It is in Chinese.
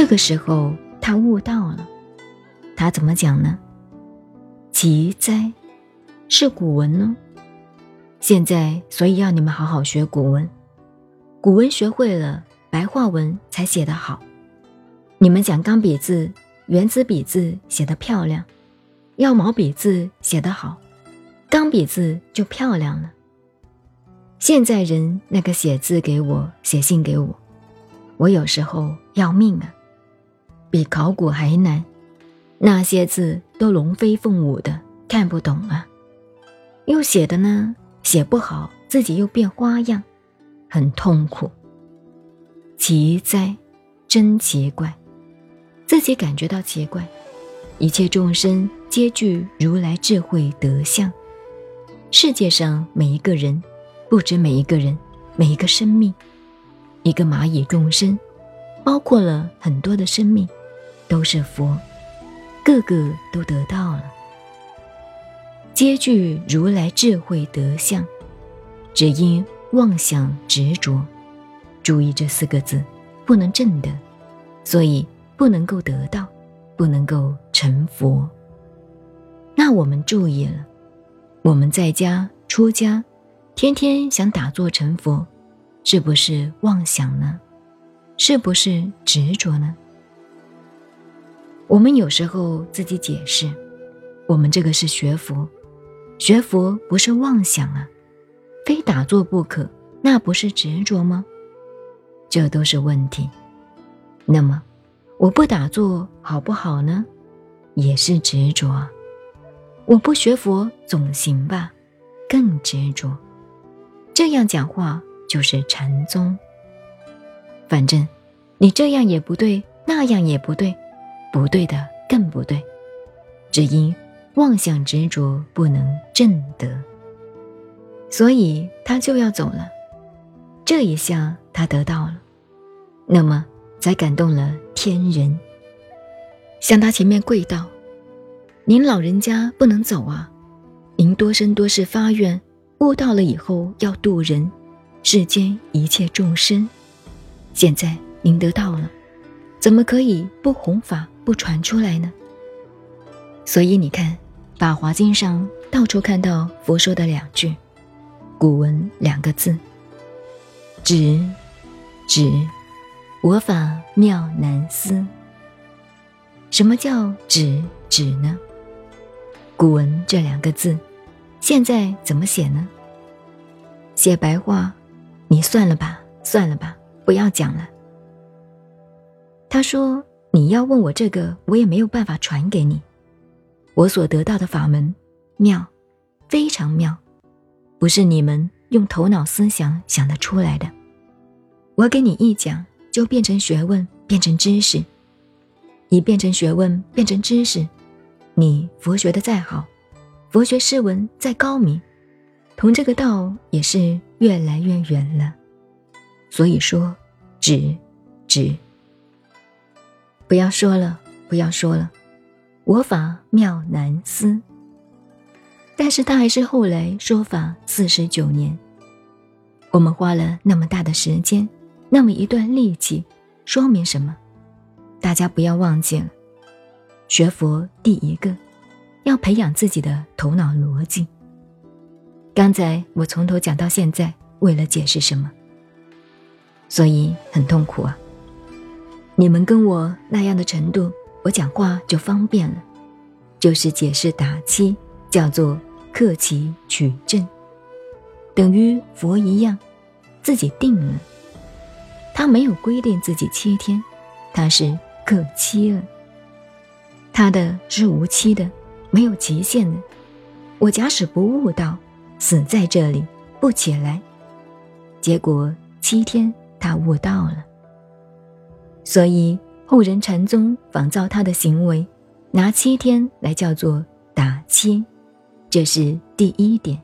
这个时候他悟到了，他怎么讲呢？奇哉，是古文呢。现在所以要你们好好学古文，古文学会了，白话文才写得好。你们讲钢笔字、圆珠笔字写得漂亮，要毛笔字写得好，钢笔字就漂亮了。现在人那个写字给我、写信给我，我有时候要命啊。比考古还难，那些字都龙飞凤舞的，看不懂啊。又写的呢，写不好，自己又变花样，很痛苦。奇哉，真奇怪，自己感觉到奇怪。一切众生皆具如来智慧德相，世界上每一个人，不止每一个人，每一个生命，一个蚂蚁众生，包括了很多的生命。都是佛，个个都得到了，皆具如来智慧德相，只因妄想执着。注意这四个字，不能证得，所以不能够得到，不能够成佛。那我们注意了，我们在家出家，天天想打坐成佛，是不是妄想呢？是不是执着呢？我们有时候自己解释，我们这个是学佛，学佛不是妄想啊，非打坐不可，那不是执着吗？这都是问题。那么，我不打坐好不好呢？也是执着。我不学佛总行吧？更执着。这样讲话就是禅宗。反正，你这样也不对，那样也不对。不对的更不对，只因妄想执着不能正得，所以他就要走了。这一下他得到了，那么才感动了天人，向他前面跪道：“您老人家不能走啊！您多生多世发愿，悟到了以后要度人，世间一切众生。现在您得到了，怎么可以不弘法？”不传出来呢，所以你看，《法华经》上到处看到佛说的两句，古文两个字：“止，止，我法妙难思。”什么叫止止呢？古文这两个字，现在怎么写呢？写白话，你算了吧，算了吧，不要讲了。他说。你要问我这个，我也没有办法传给你。我所得到的法门妙，非常妙，不是你们用头脑思想想得出来的。我给你一讲，就变成学问，变成知识。你变成学问，变成知识，你佛学的再好，佛学诗文再高明，同这个道也是越来越远了。所以说，止，止。不要说了，不要说了，我法妙难思。但是他还是后来说法四十九年。我们花了那么大的时间，那么一段力气，说明什么？大家不要忘记了，学佛第一个要培养自己的头脑逻辑。刚才我从头讲到现在，为了解释什么？所以很痛苦啊。你们跟我那样的程度，我讲话就方便了，就是解释打七，叫做克其取证，等于佛一样，自己定了。他没有规定自己七天，他是克期了。他的是无期的，没有极限的。我假使不悟道，死在这里不起来，结果七天他悟到了。所以后人禅宗仿造他的行为，拿七天来叫做打七，这是第一点。